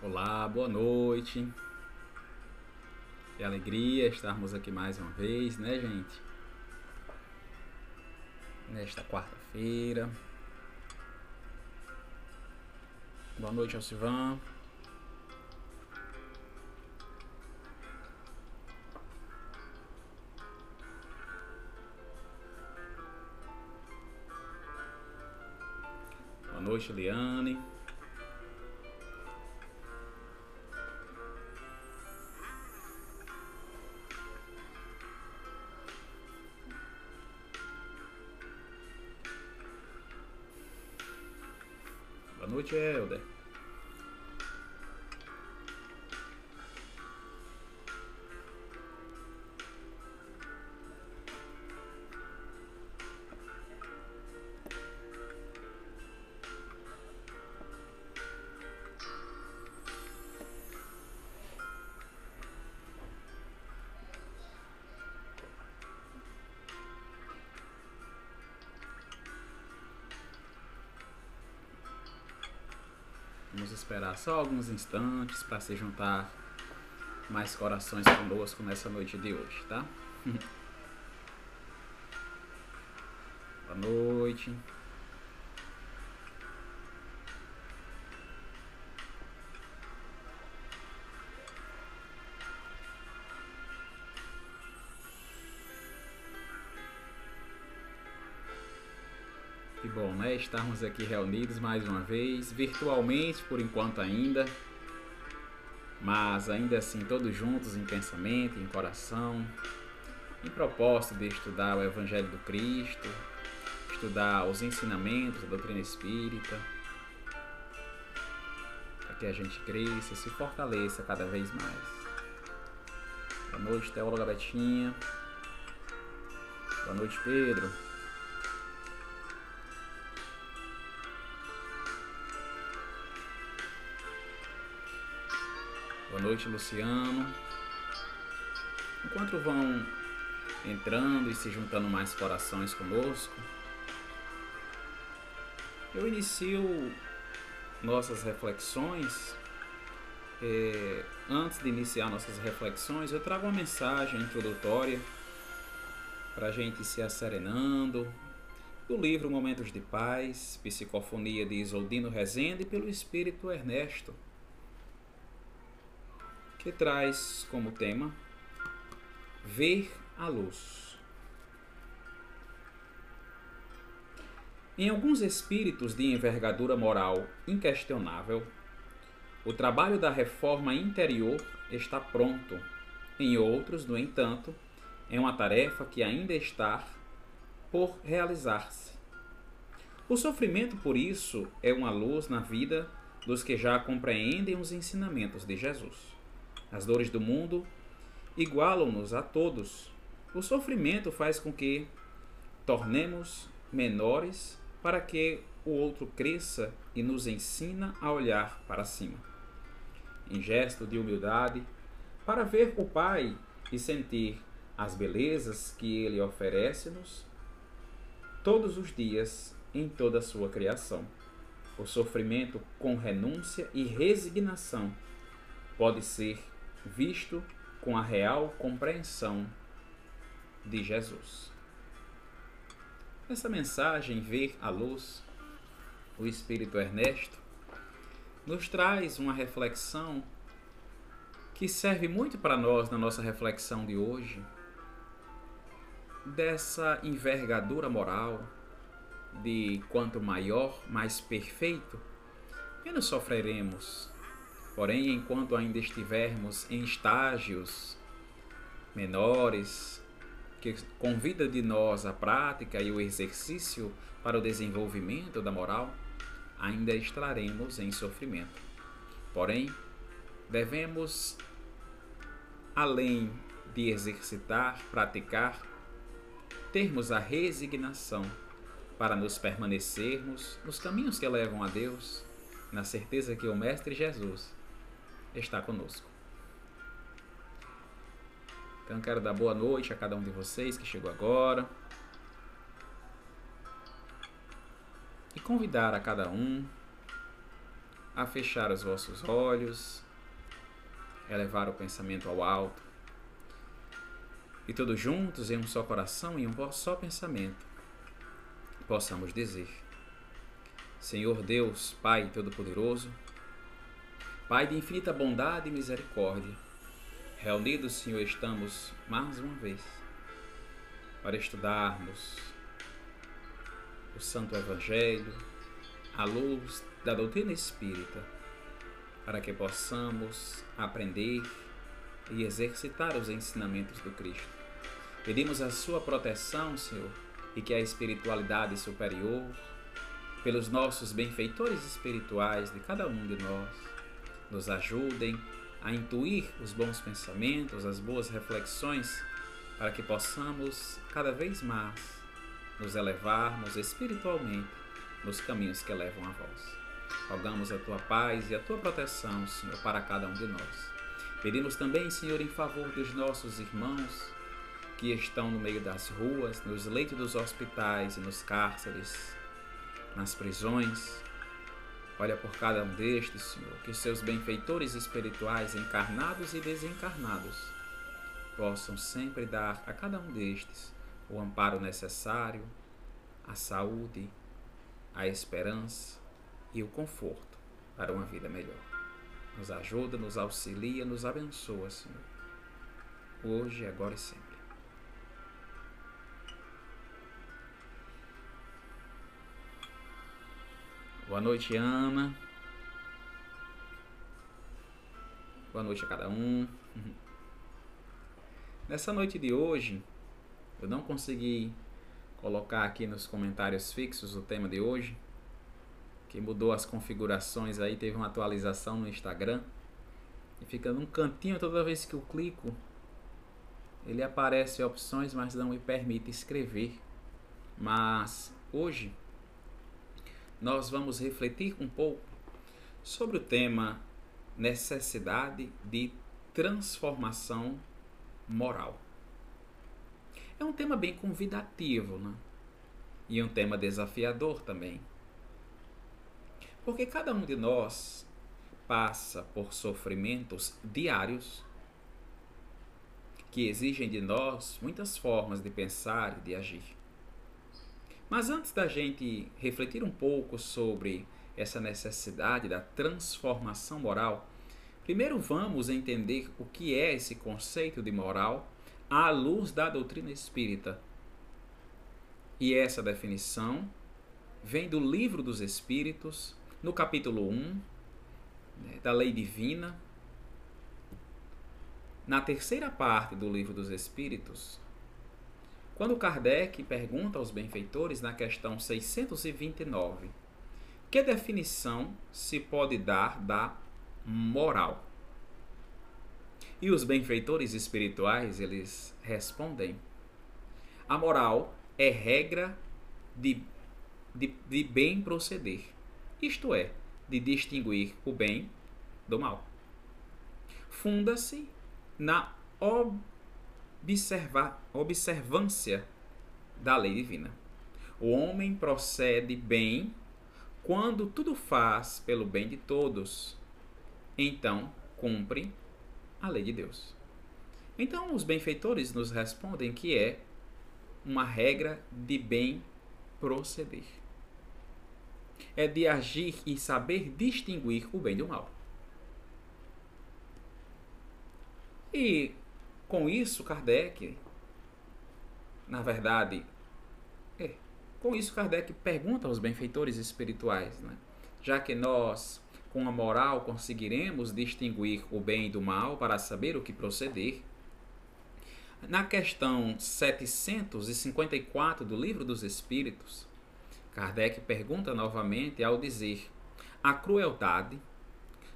Olá, boa noite. Que alegria estarmos aqui mais uma vez, né, gente? Nesta quarta-feira. Boa noite ao Sivan. Boa noite, Liane. Boa noite, só alguns instantes para se juntar mais corações conosco nessa noite de hoje, tá? Boa noite. Estarmos aqui reunidos mais uma vez, virtualmente por enquanto ainda, mas ainda assim todos juntos em pensamento, em coração, em propósito de estudar o Evangelho do Cristo, estudar os ensinamentos da doutrina espírita, para que a gente cresça se fortaleça cada vez mais. Boa noite, teóloga Betinha. Boa noite, Pedro. Boa noite, Luciano. Enquanto vão entrando e se juntando mais corações conosco, eu inicio nossas reflexões. É, antes de iniciar nossas reflexões, eu trago uma mensagem introdutória para a gente se asserenando do livro Momentos de Paz, Psicofonia de Isoldino Rezende, pelo Espírito Ernesto que traz como tema Ver a Luz. Em alguns espíritos de envergadura moral inquestionável, o trabalho da reforma interior está pronto. Em outros, no entanto, é uma tarefa que ainda está por realizar-se. O sofrimento, por isso, é uma luz na vida dos que já compreendem os ensinamentos de Jesus. As dores do mundo igualam-nos a todos. O sofrimento faz com que tornemos menores para que o outro cresça e nos ensina a olhar para cima. Em gesto de humildade, para ver o Pai e sentir as belezas que Ele oferece-nos todos os dias em toda a sua criação. O sofrimento com renúncia e resignação pode ser visto com a real compreensão de Jesus. Essa mensagem, Ver a Luz, o Espírito Ernesto, nos traz uma reflexão que serve muito para nós na nossa reflexão de hoje, dessa envergadura moral, de quanto maior, mais perfeito, menos sofreremos Porém, enquanto ainda estivermos em estágios menores, que convida de nós a prática e o exercício para o desenvolvimento da moral, ainda estaremos em sofrimento. Porém, devemos, além de exercitar, praticar, termos a resignação para nos permanecermos nos caminhos que levam a Deus, na certeza que o Mestre Jesus está conosco. Então quero dar boa noite a cada um de vocês que chegou agora. E convidar a cada um a fechar os vossos olhos, elevar o pensamento ao alto. E todos juntos, em um só coração e um só pensamento, possamos dizer: Senhor Deus, Pai Todo-Poderoso, Pai de infinita bondade e misericórdia, reunidos, Senhor, estamos mais uma vez para estudarmos o Santo Evangelho à luz da doutrina espírita, para que possamos aprender e exercitar os ensinamentos do Cristo. Pedimos a sua proteção, Senhor, e que a espiritualidade superior, pelos nossos benfeitores espirituais de cada um de nós, nos ajudem a intuir os bons pensamentos, as boas reflexões, para que possamos cada vez mais nos elevarmos espiritualmente nos caminhos que levam a vós. Rogamos a tua paz e a tua proteção, Senhor, para cada um de nós. Pedimos também, Senhor, em favor dos nossos irmãos que estão no meio das ruas, nos leitos dos hospitais e nos cárceres, nas prisões. Olha por cada um destes, Senhor, que seus benfeitores espirituais, encarnados e desencarnados, possam sempre dar a cada um destes o amparo necessário, a saúde, a esperança e o conforto para uma vida melhor. Nos ajuda, nos auxilia, nos abençoa, Senhor, hoje, agora e sempre. Boa noite, Ana. Boa noite a cada um. Nessa noite de hoje, eu não consegui colocar aqui nos comentários fixos o tema de hoje, que mudou as configurações aí, teve uma atualização no Instagram. E fica num cantinho toda vez que eu clico, ele aparece opções, mas não me permite escrever. Mas hoje nós vamos refletir um pouco sobre o tema necessidade de transformação moral. É um tema bem convidativo, né? E um tema desafiador também. Porque cada um de nós passa por sofrimentos diários que exigem de nós muitas formas de pensar e de agir. Mas antes da gente refletir um pouco sobre essa necessidade da transformação moral, primeiro vamos entender o que é esse conceito de moral à luz da doutrina espírita. E essa definição vem do Livro dos Espíritos, no capítulo 1, né, da Lei Divina. Na terceira parte do Livro dos Espíritos, quando Kardec pergunta aos benfeitores na questão 629, que definição se pode dar da moral? E os benfeitores espirituais, eles respondem: a moral é regra de, de, de bem proceder, isto é, de distinguir o bem do mal. Funda-se na observar, observância da lei divina. O homem procede bem quando tudo faz pelo bem de todos. Então, cumpre a lei de Deus. Então, os benfeitores nos respondem que é uma regra de bem proceder. É de agir e saber distinguir o bem do mal. E com isso, Kardec, na verdade, é, com isso Kardec pergunta aos benfeitores espirituais, né? já que nós, com a moral, conseguiremos distinguir o bem do mal para saber o que proceder, na questão 754 do Livro dos Espíritos, Kardec pergunta novamente ao dizer: a crueldade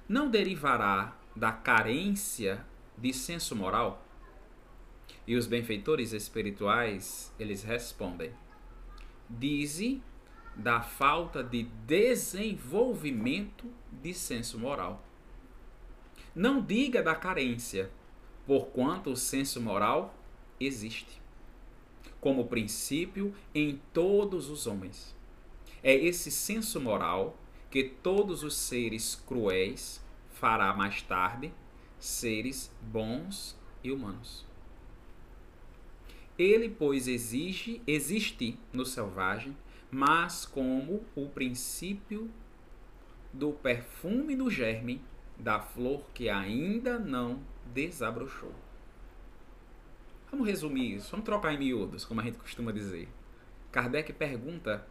não derivará da carência de senso moral? E os benfeitores espirituais, eles respondem: Dize da falta de desenvolvimento de senso moral. Não diga da carência, porquanto o senso moral existe, como princípio em todos os homens. É esse senso moral que todos os seres cruéis fará mais tarde seres bons e humanos. Ele, pois, exige, existe no selvagem, mas como o princípio do perfume do germe da flor que ainda não desabrochou. Vamos resumir isso, vamos trocar em miúdos, como a gente costuma dizer. Kardec pergunta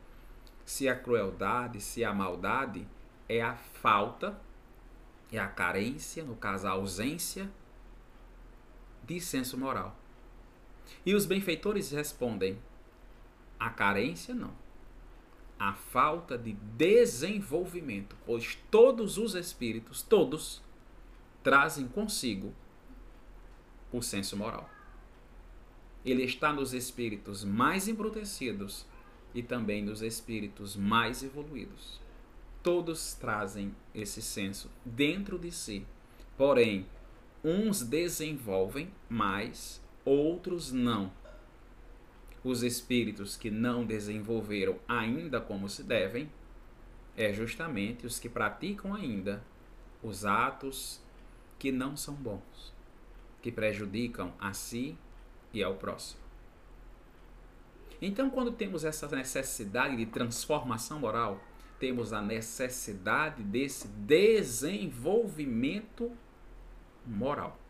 se a crueldade, se a maldade é a falta, é a carência, no caso a ausência de senso moral. E os benfeitores respondem: a carência não. A falta de desenvolvimento, pois todos os espíritos, todos, trazem consigo o senso moral. Ele está nos espíritos mais embrutecidos e também nos espíritos mais evoluídos. Todos trazem esse senso dentro de si. Porém, uns desenvolvem mais outros não. Os espíritos que não desenvolveram ainda como se devem é justamente os que praticam ainda os atos que não são bons, que prejudicam a si e ao próximo. Então, quando temos essa necessidade de transformação moral, temos a necessidade desse desenvolvimento moral.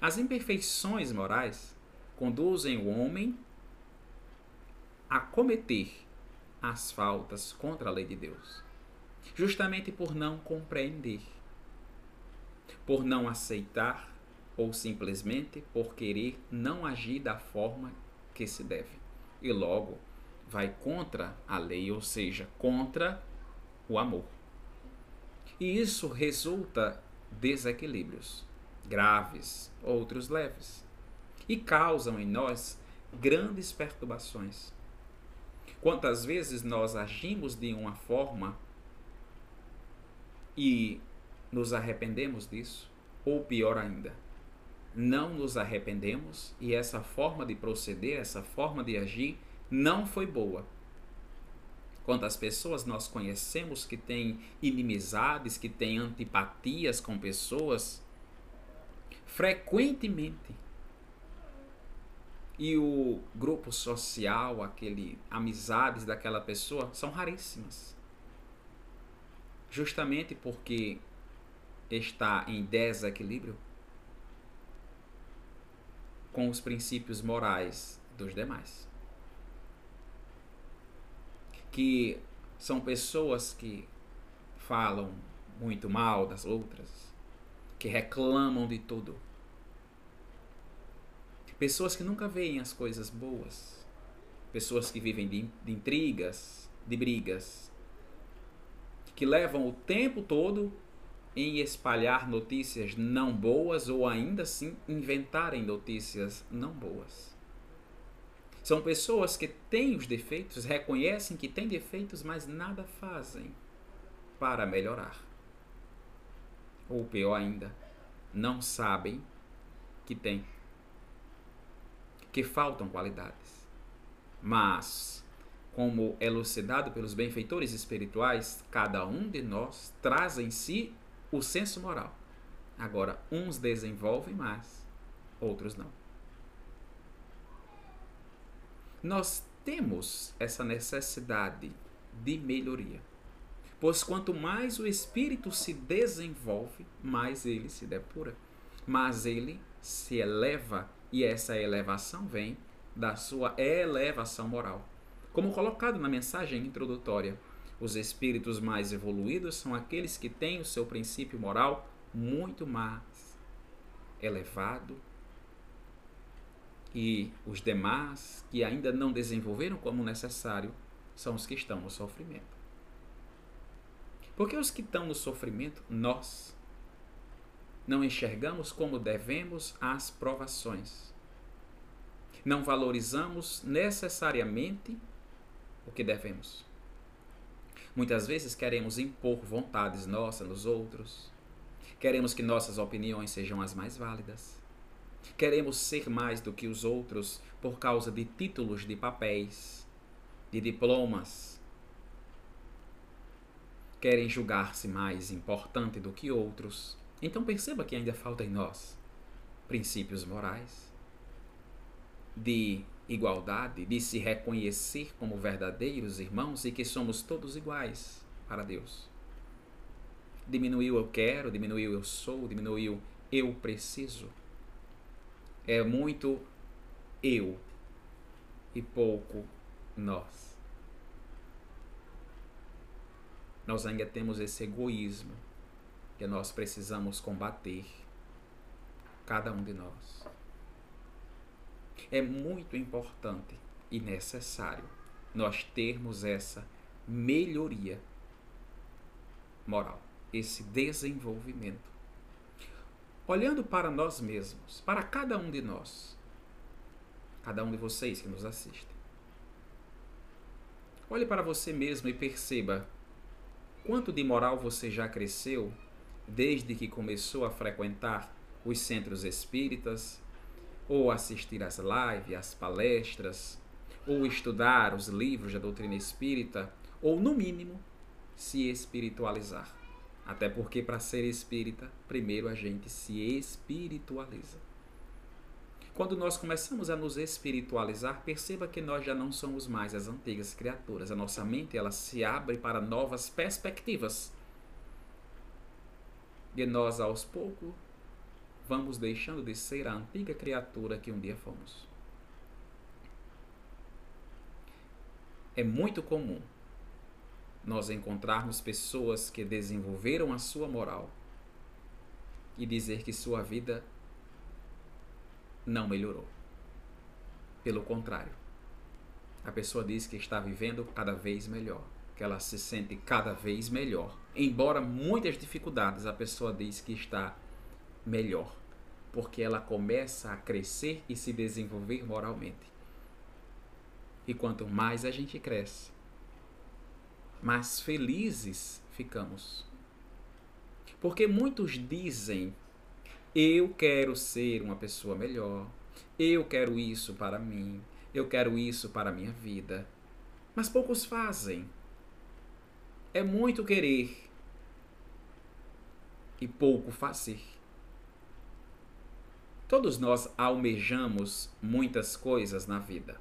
As imperfeições morais conduzem o homem a cometer as faltas contra a lei de Deus, justamente por não compreender, por não aceitar ou simplesmente por querer não agir da forma que se deve. E logo vai contra a lei, ou seja, contra o amor. E isso resulta desequilíbrios graves, outros leves, e causam em nós grandes perturbações. Quantas vezes nós agimos de uma forma e nos arrependemos disso, ou pior ainda, não nos arrependemos e essa forma de proceder, essa forma de agir não foi boa. Quantas pessoas nós conhecemos que têm inimizades, que têm antipatias com pessoas frequentemente. E o grupo social, aquele amizades daquela pessoa são raríssimas. Justamente porque está em desequilíbrio com os princípios morais dos demais. Que são pessoas que falam muito mal das outras, que reclamam de tudo. Pessoas que nunca veem as coisas boas. Pessoas que vivem de, de intrigas, de brigas. Que levam o tempo todo em espalhar notícias não boas ou ainda assim inventarem notícias não boas. São pessoas que têm os defeitos, reconhecem que têm defeitos, mas nada fazem para melhorar ou pior ainda, não sabem que tem, que faltam qualidades. Mas, como elucidado pelos benfeitores espirituais, cada um de nós traz em si o senso moral. Agora, uns desenvolvem mais, outros não. Nós temos essa necessidade de melhoria. Pois quanto mais o espírito se desenvolve, mais ele se depura. Mas ele se eleva e essa elevação vem da sua elevação moral. Como colocado na mensagem introdutória, os espíritos mais evoluídos são aqueles que têm o seu princípio moral muito mais elevado e os demais que ainda não desenvolveram como necessário são os que estão no sofrimento. Porque os que estão no sofrimento, nós, não enxergamos como devemos as provações. Não valorizamos necessariamente o que devemos. Muitas vezes queremos impor vontades nossas nos outros. Queremos que nossas opiniões sejam as mais válidas. Queremos ser mais do que os outros por causa de títulos de papéis, de diplomas, querem julgar-se mais importante do que outros. Então perceba que ainda falta em nós princípios morais de igualdade, de se reconhecer como verdadeiros irmãos e que somos todos iguais para Deus. Diminuiu eu quero, diminuiu eu sou, diminuiu eu preciso. É muito eu e pouco nós. Nós ainda temos esse egoísmo que nós precisamos combater, cada um de nós. É muito importante e necessário nós termos essa melhoria moral, esse desenvolvimento. Olhando para nós mesmos, para cada um de nós, cada um de vocês que nos assistem. Olhe para você mesmo e perceba quanto de moral você já cresceu desde que começou a frequentar os centros espíritas, ou assistir às lives, às palestras, ou estudar os livros da doutrina espírita, ou no mínimo se espiritualizar. Até porque para ser espírita, primeiro a gente se espiritualiza. Quando nós começamos a nos espiritualizar, perceba que nós já não somos mais as antigas criaturas. A nossa mente ela se abre para novas perspectivas. E nós, aos poucos, vamos deixando de ser a antiga criatura que um dia fomos. É muito comum nós encontrarmos pessoas que desenvolveram a sua moral e dizer que sua vida não melhorou. Pelo contrário, a pessoa diz que está vivendo cada vez melhor, que ela se sente cada vez melhor. Embora muitas dificuldades, a pessoa diz que está melhor, porque ela começa a crescer e se desenvolver moralmente. E quanto mais a gente cresce, mais felizes ficamos. Porque muitos dizem eu quero ser uma pessoa melhor. Eu quero isso para mim. Eu quero isso para a minha vida. Mas poucos fazem. É muito querer e pouco fazer. Todos nós almejamos muitas coisas na vida.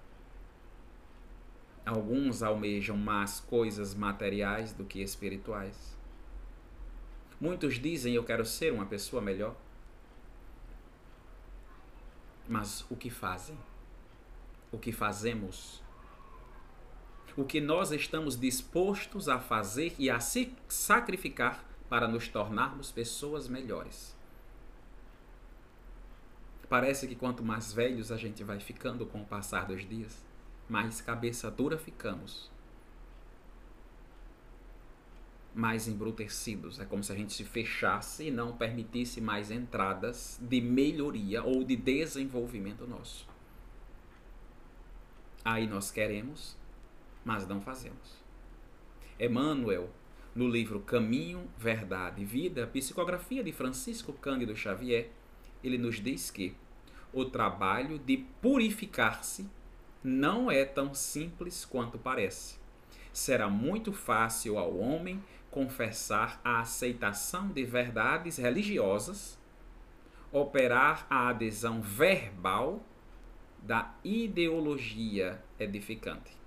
Alguns almejam mais coisas materiais do que espirituais. Muitos dizem eu quero ser uma pessoa melhor mas o que fazem? O que fazemos? O que nós estamos dispostos a fazer e a se sacrificar para nos tornarmos pessoas melhores? Parece que quanto mais velhos a gente vai ficando com o passar dos dias, mais cabeça dura ficamos mais embrutecidos. É como se a gente se fechasse e não permitisse mais entradas de melhoria ou de desenvolvimento nosso. Aí nós queremos, mas não fazemos. Emmanuel, no livro Caminho, Verdade e Vida, psicografia de Francisco Cândido Xavier, ele nos diz que o trabalho de purificar-se não é tão simples quanto parece. Será muito fácil ao homem confessar a aceitação de verdades religiosas, operar a adesão verbal da ideologia edificante.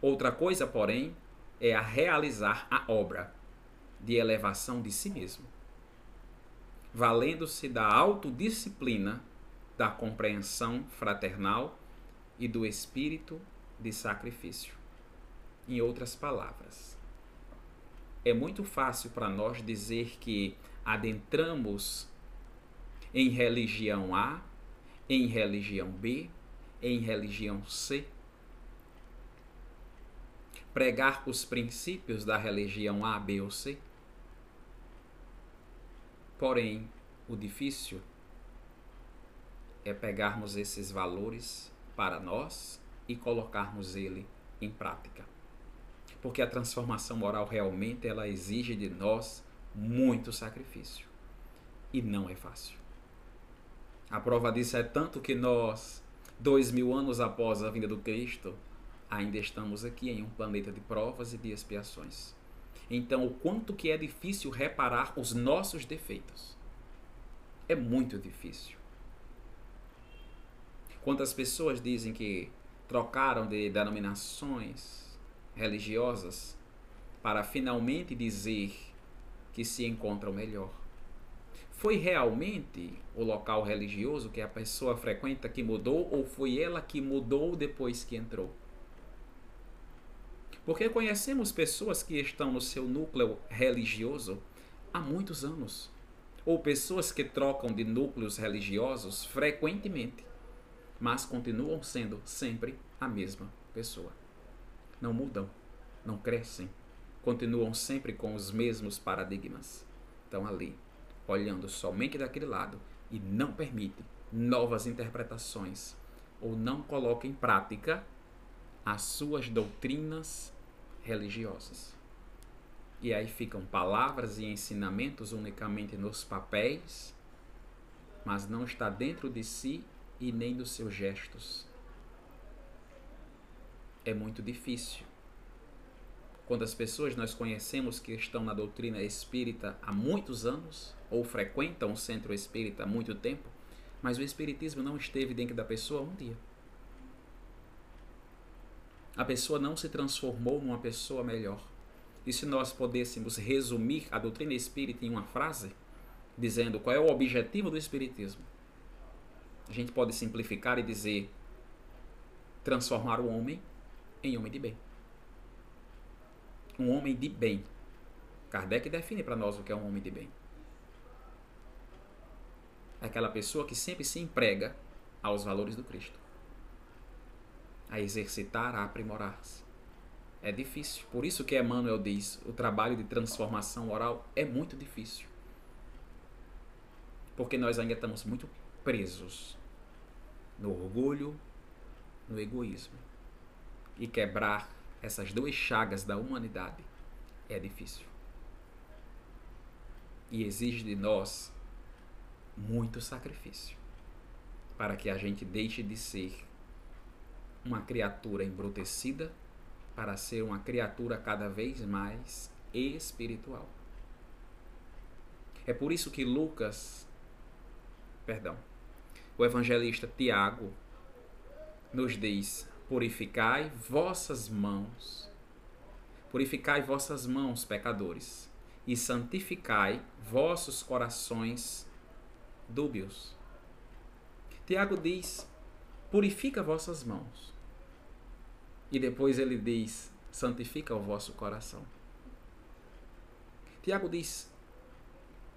Outra coisa, porém, é a realizar a obra de elevação de si mesmo, valendo-se da autodisciplina, da compreensão fraternal e do espírito de sacrifício. Em outras palavras, é muito fácil para nós dizer que adentramos em religião A, em religião B, em religião C. Pregar os princípios da religião A, B ou C. Porém, o difícil é pegarmos esses valores para nós e colocarmos ele em prática porque a transformação moral realmente ela exige de nós muito sacrifício e não é fácil. A prova disso é tanto que nós, dois mil anos após a vinda do Cristo, ainda estamos aqui em um planeta de provas e de expiações. Então, o quanto que é difícil reparar os nossos defeitos. É muito difícil. Quantas pessoas dizem que trocaram de denominações religiosas para finalmente dizer que se encontram melhor? Foi realmente o local religioso que a pessoa frequenta que mudou ou foi ela que mudou depois que entrou? Porque conhecemos pessoas que estão no seu núcleo religioso há muitos anos, ou pessoas que trocam de núcleos religiosos frequentemente, mas continuam sendo sempre a mesma pessoa. Não mudam, não crescem, continuam sempre com os mesmos paradigmas. Estão ali, olhando somente daquele lado e não permite novas interpretações ou não coloca em prática as suas doutrinas religiosas. E aí ficam palavras e ensinamentos unicamente nos papéis, mas não está dentro de si e nem dos seus gestos. É muito difícil. Quando as pessoas nós conhecemos que estão na doutrina espírita há muitos anos, ou frequentam o centro espírita há muito tempo, mas o espiritismo não esteve dentro da pessoa um dia a pessoa não se transformou numa pessoa melhor. E se nós pudéssemos resumir a doutrina espírita em uma frase, dizendo qual é o objetivo do espiritismo, a gente pode simplificar e dizer transformar o homem em homem de bem. Um homem de bem. Kardec define para nós o que é um homem de bem. É aquela pessoa que sempre se emprega aos valores do Cristo a exercitar, a aprimorar-se. É difícil. Por isso que Emmanuel diz: o trabalho de transformação oral é muito difícil. Porque nós ainda estamos muito presos no orgulho, no egoísmo. E quebrar essas duas chagas da humanidade é difícil. E exige de nós muito sacrifício para que a gente deixe de ser uma criatura embrutecida para ser uma criatura cada vez mais espiritual. É por isso que Lucas, perdão, o evangelista Tiago nos diz: Purificai vossas mãos, purificai vossas mãos, pecadores, e santificai vossos corações dúbios. Tiago diz: Purifica vossas mãos e depois ele diz: santifica o vosso coração. Tiago diz: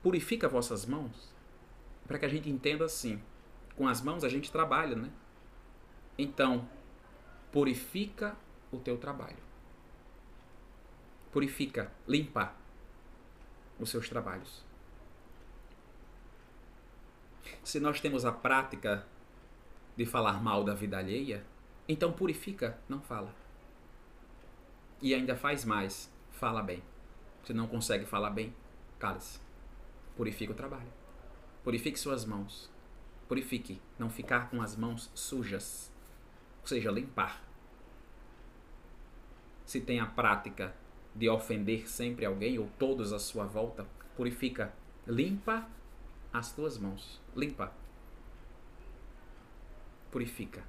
purifica vossas mãos, para que a gente entenda assim. Com as mãos a gente trabalha, né? Então, purifica o teu trabalho. Purifica, limpa os seus trabalhos. Se nós temos a prática de falar mal da vida alheia, então purifica, não fala. E ainda faz mais, fala bem. Se não consegue falar bem, cale-se. Purifica o trabalho. Purifique suas mãos. Purifique, não ficar com as mãos sujas. Ou seja, limpar. Se tem a prática de ofender sempre alguém ou todos à sua volta, purifica, limpa as tuas mãos. Limpa. Purifica.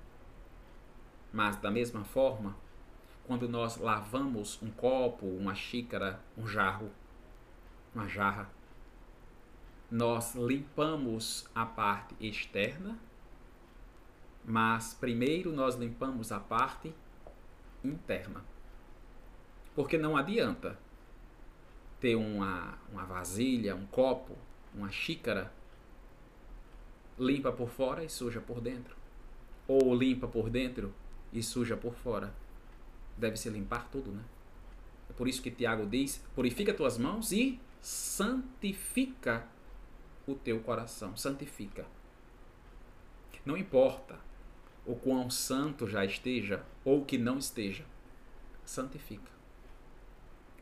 Mas da mesma forma, quando nós lavamos um copo, uma xícara, um jarro, uma jarra, nós limpamos a parte externa, mas primeiro nós limpamos a parte interna. Porque não adianta ter uma, uma vasilha, um copo, uma xícara limpa por fora e suja por dentro. Ou limpa por dentro e suja por fora. Deve se limpar tudo, né? É por isso que Tiago diz: purifica tuas mãos e santifica o teu coração. Santifica. Não importa o quão santo já esteja ou que não esteja, santifica.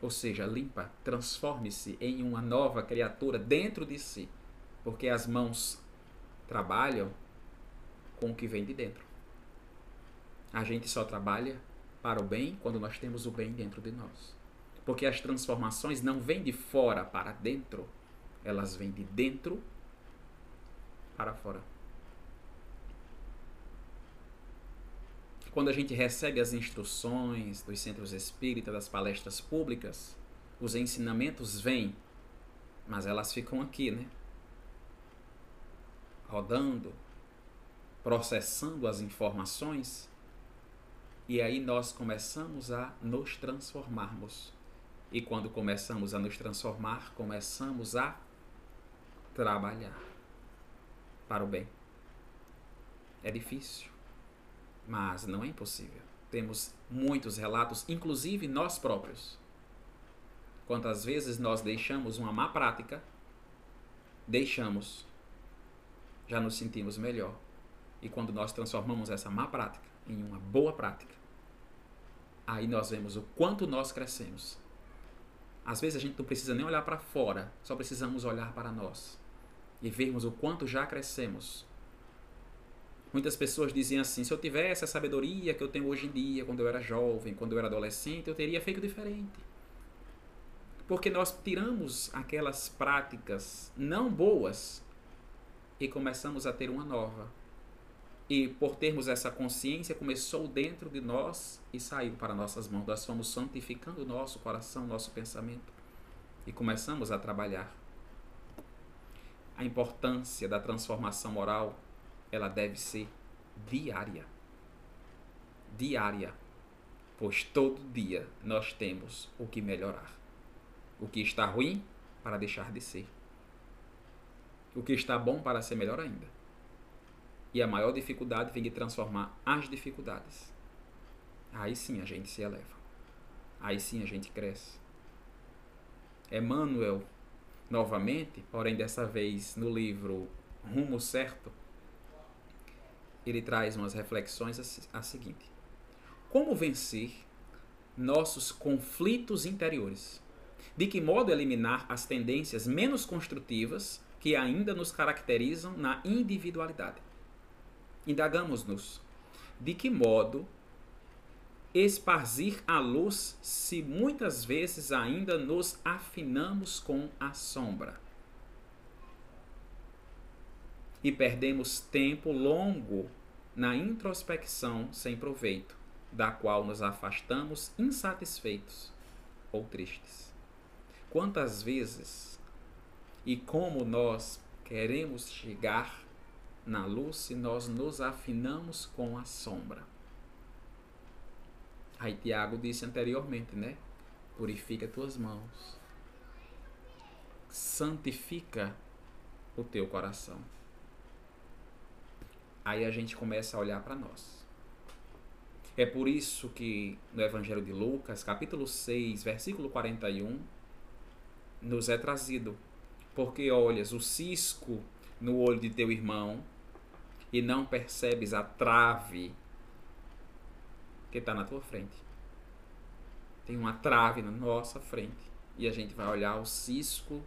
Ou seja, limpa, transforme-se em uma nova criatura dentro de si, porque as mãos trabalham com o que vem de dentro. A gente só trabalha para o bem quando nós temos o bem dentro de nós. Porque as transformações não vêm de fora para dentro, elas vêm de dentro para fora. Quando a gente recebe as instruções dos centros espíritas, das palestras públicas, os ensinamentos vêm, mas elas ficam aqui, né? Rodando, processando as informações, e aí nós começamos a nos transformarmos. E quando começamos a nos transformar, começamos a trabalhar para o bem. É difícil mas não é impossível. Temos muitos relatos, inclusive nós próprios. Quantas vezes nós deixamos uma má prática, deixamos, já nos sentimos melhor. E quando nós transformamos essa má prática em uma boa prática, aí nós vemos o quanto nós crescemos. Às vezes a gente não precisa nem olhar para fora, só precisamos olhar para nós e vermos o quanto já crescemos Muitas pessoas dizem assim: se eu tivesse a sabedoria que eu tenho hoje em dia, quando eu era jovem, quando eu era adolescente, eu teria feito diferente. Porque nós tiramos aquelas práticas não boas e começamos a ter uma nova. E por termos essa consciência, começou dentro de nós e saiu para nossas mãos. Nós fomos santificando o nosso coração, nosso pensamento e começamos a trabalhar. A importância da transformação moral ela deve ser diária. Diária. Pois todo dia nós temos o que melhorar. O que está ruim para deixar de ser. O que está bom para ser melhor ainda. E a maior dificuldade vem de transformar as dificuldades. Aí sim a gente se eleva. Aí sim a gente cresce. Emmanuel, novamente, porém dessa vez no livro Rumo Certo, ele traz umas reflexões a, a seguinte: Como vencer nossos conflitos interiores? De que modo eliminar as tendências menos construtivas que ainda nos caracterizam na individualidade? Indagamos-nos: de que modo esparzir a luz se muitas vezes ainda nos afinamos com a sombra? E perdemos tempo longo na introspecção sem proveito, da qual nos afastamos insatisfeitos ou tristes. Quantas vezes e como nós queremos chegar na luz se nós nos afinamos com a sombra? Aí Tiago disse anteriormente, né? Purifica tuas mãos. Santifica o teu coração aí a gente começa a olhar para nós. É por isso que no Evangelho de Lucas, capítulo 6, versículo 41, nos é trazido. Porque olhas o cisco no olho de teu irmão e não percebes a trave que está na tua frente. Tem uma trave na nossa frente. E a gente vai olhar o cisco,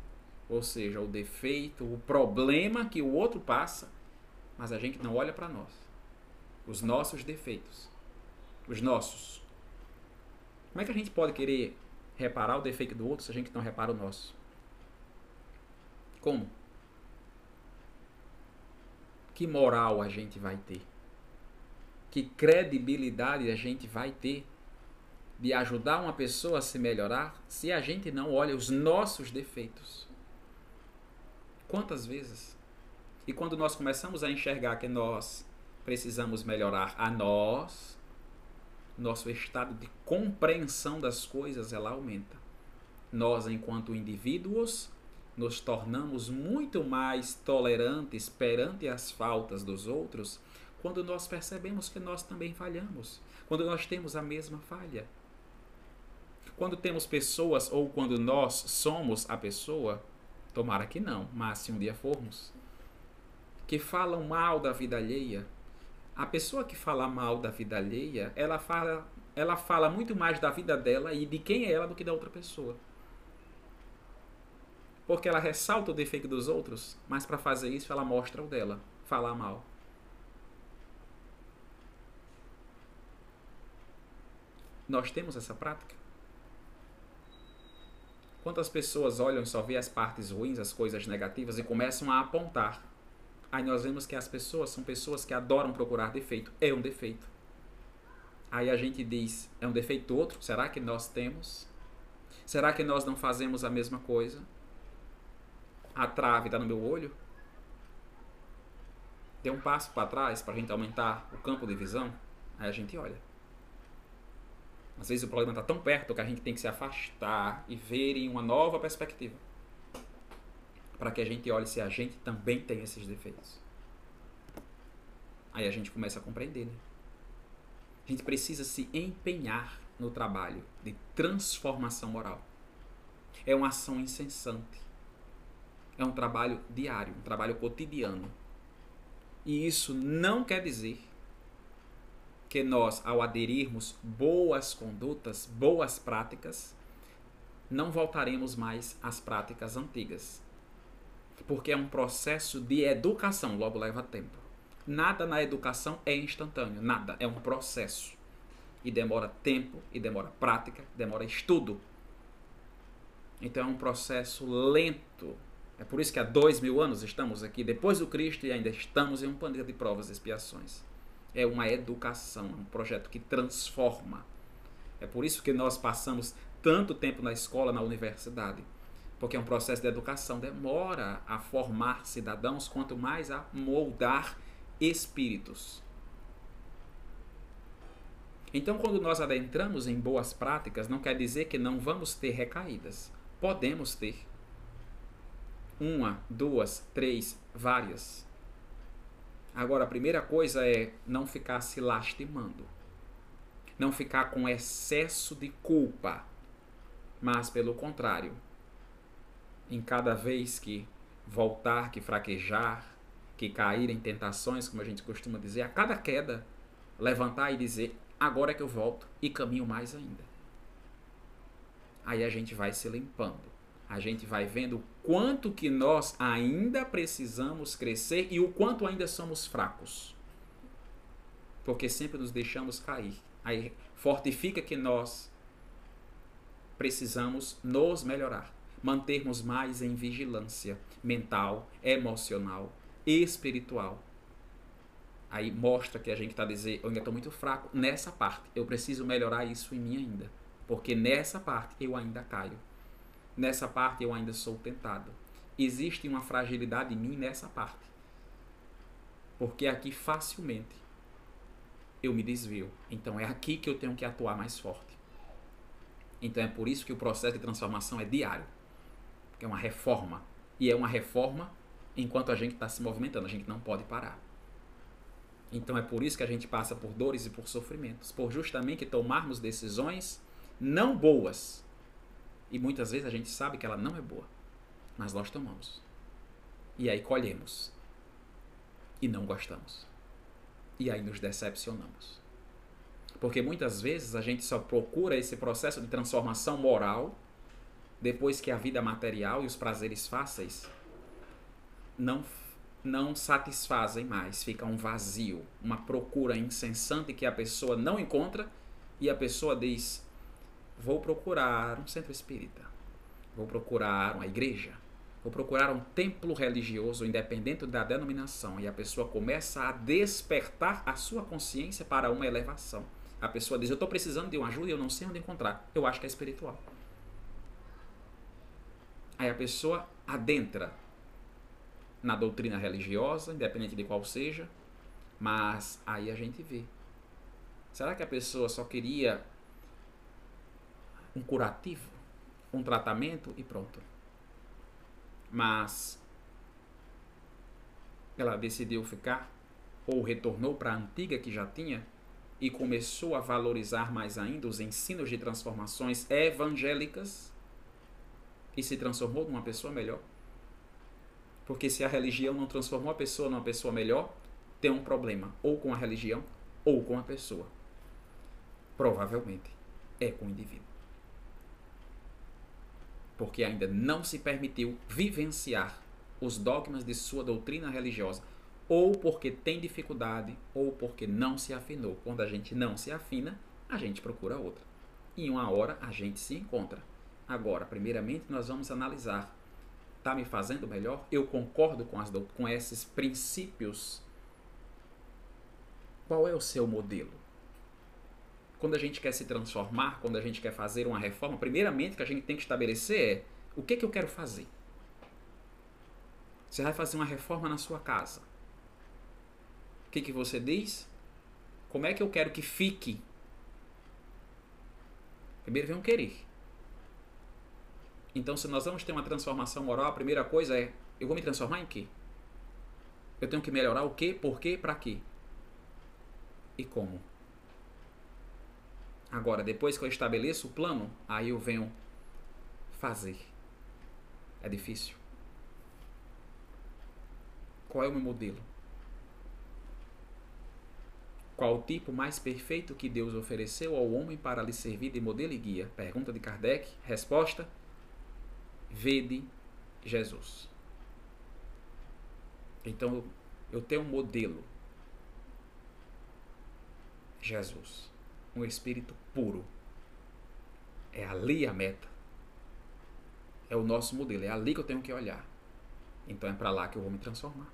ou seja, o defeito, o problema que o outro passa mas a gente não olha para nós. Os nossos defeitos. Os nossos. Como é que a gente pode querer reparar o defeito do outro se a gente não repara o nosso? Como? Que moral a gente vai ter? Que credibilidade a gente vai ter de ajudar uma pessoa a se melhorar se a gente não olha os nossos defeitos? Quantas vezes e quando nós começamos a enxergar que nós precisamos melhorar a nós, nosso estado de compreensão das coisas ela aumenta. Nós, enquanto indivíduos, nos tornamos muito mais tolerantes perante as faltas dos outros quando nós percebemos que nós também falhamos, quando nós temos a mesma falha. Quando temos pessoas ou quando nós somos a pessoa, tomara que não, mas se um dia formos, que falam mal da vida alheia, a pessoa que fala mal da vida alheia, ela fala, ela fala muito mais da vida dela e de quem é ela do que da outra pessoa. Porque ela ressalta o defeito dos outros, mas para fazer isso ela mostra o dela, falar mal. Nós temos essa prática? Quantas pessoas olham e só vê as partes ruins, as coisas negativas e começam a apontar? Aí nós vemos que as pessoas são pessoas que adoram procurar defeito. É um defeito. Aí a gente diz, é um defeito outro? Será que nós temos? Será que nós não fazemos a mesma coisa? A trave está no meu olho? Dê um passo para trás para a gente aumentar o campo de visão? Aí a gente olha. Às vezes o problema está tão perto que a gente tem que se afastar e ver em uma nova perspectiva. Para que a gente olhe se a gente também tem esses defeitos. Aí a gente começa a compreender, né? A gente precisa se empenhar no trabalho de transformação moral. É uma ação incessante. É um trabalho diário, um trabalho cotidiano. E isso não quer dizer que nós, ao aderirmos boas condutas, boas práticas, não voltaremos mais às práticas antigas. Porque é um processo de educação, logo leva tempo. Nada na educação é instantâneo, nada, é um processo. E demora tempo, e demora prática, demora estudo. Então é um processo lento. É por isso que há dois mil anos estamos aqui, depois do Cristo, e ainda estamos em um planeta de provas e expiações é uma educação, um projeto que transforma. É por isso que nós passamos tanto tempo na escola, na universidade, porque é um processo de educação, demora a formar cidadãos, quanto mais a moldar espíritos. Então, quando nós adentramos em boas práticas, não quer dizer que não vamos ter recaídas. Podemos ter. Uma, duas, três, várias. Agora, a primeira coisa é não ficar se lastimando. Não ficar com excesso de culpa. Mas, pelo contrário, em cada vez que voltar, que fraquejar, que cair em tentações, como a gente costuma dizer, a cada queda, levantar e dizer: agora é que eu volto e caminho mais ainda. Aí a gente vai se limpando a gente vai vendo o quanto que nós ainda precisamos crescer e o quanto ainda somos fracos. Porque sempre nos deixamos cair. Aí fortifica que nós precisamos nos melhorar, mantermos mais em vigilância mental, emocional, espiritual. Aí mostra que a gente está dizendo, eu ainda estou muito fraco nessa parte, eu preciso melhorar isso em mim ainda, porque nessa parte eu ainda caio. Nessa parte eu ainda sou tentado. Existe uma fragilidade em mim nessa parte. Porque aqui facilmente eu me desvio. Então é aqui que eu tenho que atuar mais forte. Então é por isso que o processo de transformação é diário. É uma reforma. E é uma reforma enquanto a gente está se movimentando. A gente não pode parar. Então é por isso que a gente passa por dores e por sofrimentos. Por justamente tomarmos decisões não boas e muitas vezes a gente sabe que ela não é boa, mas nós tomamos. E aí colhemos. E não gostamos. E aí nos decepcionamos. Porque muitas vezes a gente só procura esse processo de transformação moral depois que a vida material e os prazeres fáceis não não satisfazem mais, fica um vazio, uma procura incessante que a pessoa não encontra e a pessoa diz: vou procurar um centro espírita, vou procurar uma igreja, vou procurar um templo religioso, independente da denominação, e a pessoa começa a despertar a sua consciência para uma elevação. A pessoa diz: Eu estou precisando de uma ajuda e eu não sei onde encontrar. Eu acho que é espiritual. Aí a pessoa adentra na doutrina religiosa, independente de qual seja, mas aí a gente vê. Será que a pessoa só queria um curativo, um tratamento e pronto. Mas ela decidiu ficar ou retornou para a antiga que já tinha e começou a valorizar mais ainda os ensinos de transformações evangélicas e se transformou numa pessoa melhor. Porque se a religião não transformou a pessoa numa pessoa melhor, tem um problema ou com a religião ou com a pessoa. Provavelmente é com o indivíduo porque ainda não se permitiu vivenciar os dogmas de sua doutrina religiosa, ou porque tem dificuldade, ou porque não se afinou. Quando a gente não se afina, a gente procura outra. E uma hora a gente se encontra. Agora, primeiramente, nós vamos analisar. Está me fazendo melhor? Eu concordo com, as, com esses princípios? Qual é o seu modelo? Quando a gente quer se transformar, quando a gente quer fazer uma reforma, primeiramente que a gente tem que estabelecer é o que, que eu quero fazer. Você vai fazer uma reforma na sua casa. O que, que você diz? Como é que eu quero que fique? Primeiro vem um querer. Então, se nós vamos ter uma transformação moral, a primeira coisa é: eu vou me transformar em quê? Eu tenho que melhorar o quê? Por quê? Para quê? E como? Agora, depois que eu estabeleço o plano, aí eu venho fazer. É difícil. Qual é o meu modelo? Qual o tipo mais perfeito que Deus ofereceu ao homem para lhe servir de modelo e guia? Pergunta de Kardec. Resposta: Vede Jesus. Então eu tenho um modelo. Jesus. Um espírito puro. É ali a meta. É o nosso modelo. É ali que eu tenho que olhar. Então é para lá que eu vou me transformar.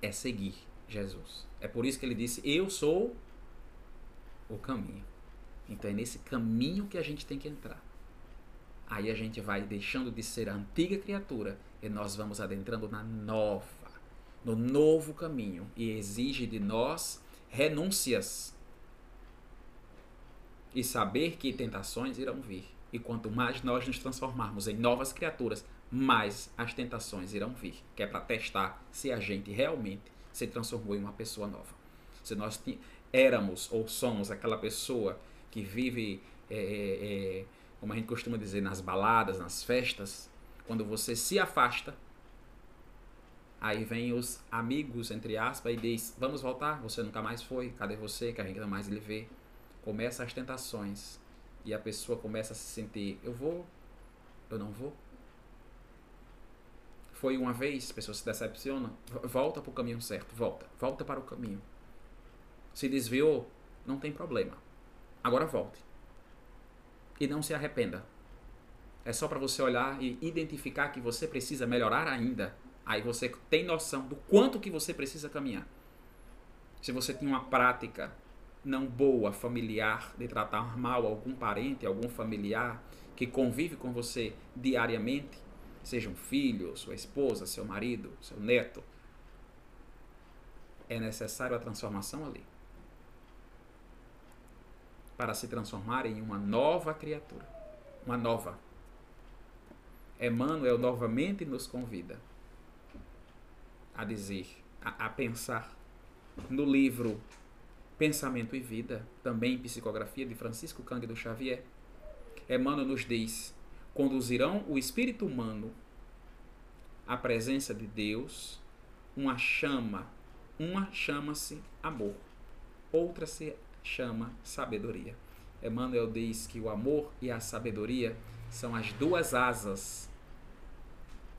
É seguir Jesus. É por isso que ele disse: Eu sou o caminho. Então é nesse caminho que a gente tem que entrar. Aí a gente vai deixando de ser a antiga criatura e nós vamos adentrando na nova, no novo caminho. E exige de nós renúncias. E saber que tentações irão vir. E quanto mais nós nos transformarmos em novas criaturas, mais as tentações irão vir. Que é para testar se a gente realmente se transformou em uma pessoa nova. Se nós éramos ou somos aquela pessoa que vive, é, é, como a gente costuma dizer, nas baladas, nas festas, quando você se afasta, aí vem os amigos, entre aspas, e diz: Vamos voltar? Você nunca mais foi, cadê você? Que a gente não mais lhe vê. Começa as tentações e a pessoa começa a se sentir: Eu vou, eu não vou foi uma vez, a pessoa se decepciona, volta para o caminho certo, volta, volta para o caminho. Se desviou, não tem problema. Agora volte. E não se arrependa. É só para você olhar e identificar que você precisa melhorar ainda. Aí você tem noção do quanto que você precisa caminhar. Se você tem uma prática não boa, familiar, de tratar mal algum parente, algum familiar que convive com você diariamente, seja um filho, sua esposa, seu marido, seu neto, é necessário a transformação ali. Para se transformar em uma nova criatura. Uma nova. Emmanuel novamente nos convida a dizer, a, a pensar no livro Pensamento e Vida, também psicografia de Francisco Cândido Xavier. Emmanuel nos diz conduzirão o espírito humano à presença de Deus, uma chama, uma chama-se amor, outra se chama sabedoria. Emmanuel diz que o amor e a sabedoria são as duas asas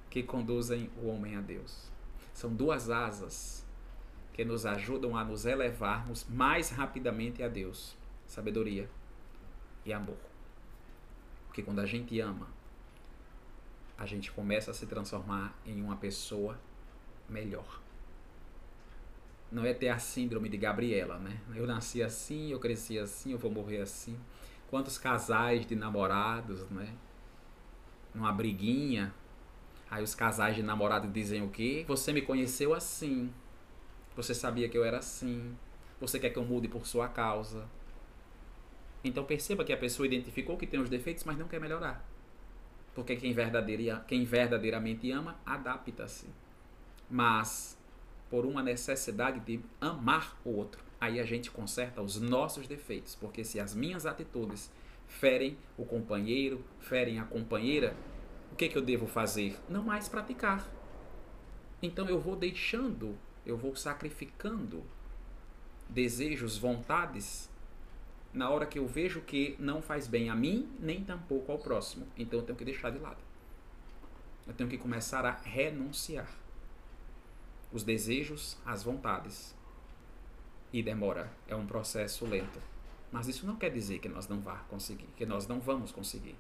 que conduzem o homem a Deus. São duas asas que nos ajudam a nos elevarmos mais rapidamente a Deus. Sabedoria e amor. Porque quando a gente ama, a gente começa a se transformar em uma pessoa melhor. Não é ter a síndrome de Gabriela, né? Eu nasci assim, eu cresci assim, eu vou morrer assim. Quantos casais de namorados, né? Numa briguinha. Aí os casais de namorados dizem o quê? Você me conheceu assim. Você sabia que eu era assim. Você quer que eu mude por sua causa. Então perceba que a pessoa identificou que tem os defeitos, mas não quer melhorar. Porque quem, verdadeira, quem verdadeiramente ama, adapta-se. Mas por uma necessidade de amar o outro, aí a gente conserta os nossos defeitos. Porque se as minhas atitudes ferem o companheiro, ferem a companheira, o que, que eu devo fazer? Não mais praticar. Então eu vou deixando, eu vou sacrificando desejos, vontades na hora que eu vejo que não faz bem a mim, nem tampouco ao próximo. Então eu tenho que deixar de lado. Eu tenho que começar a renunciar os desejos, as vontades. E demora, é um processo lento. Mas isso não quer dizer que nós não vá conseguir, que nós não vamos conseguir.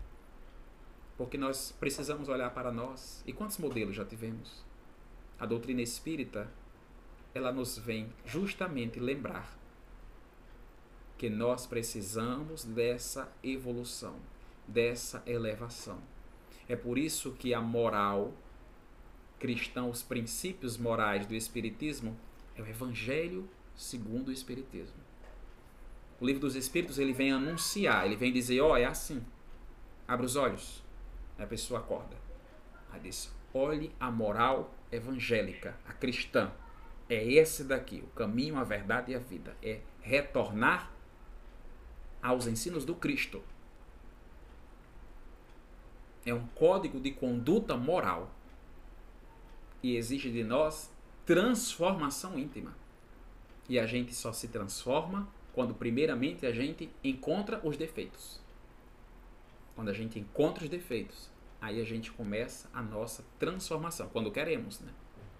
Porque nós precisamos olhar para nós. E quantos modelos já tivemos? A doutrina espírita, ela nos vem justamente lembrar que nós precisamos dessa evolução, dessa elevação. É por isso que a moral cristã, os princípios morais do Espiritismo, é o Evangelho segundo o Espiritismo. O livro dos Espíritos ele vem anunciar, ele vem dizer: ó, oh, é assim. Abre os olhos. Aí a pessoa acorda. Aí diz: olhe a moral evangélica, a cristã. É esse daqui, o caminho, a verdade e a vida. É retornar aos ensinos do Cristo. É um código de conduta moral e exige de nós transformação íntima. E a gente só se transforma quando, primeiramente, a gente encontra os defeitos. Quando a gente encontra os defeitos, aí a gente começa a nossa transformação. Quando queremos, né?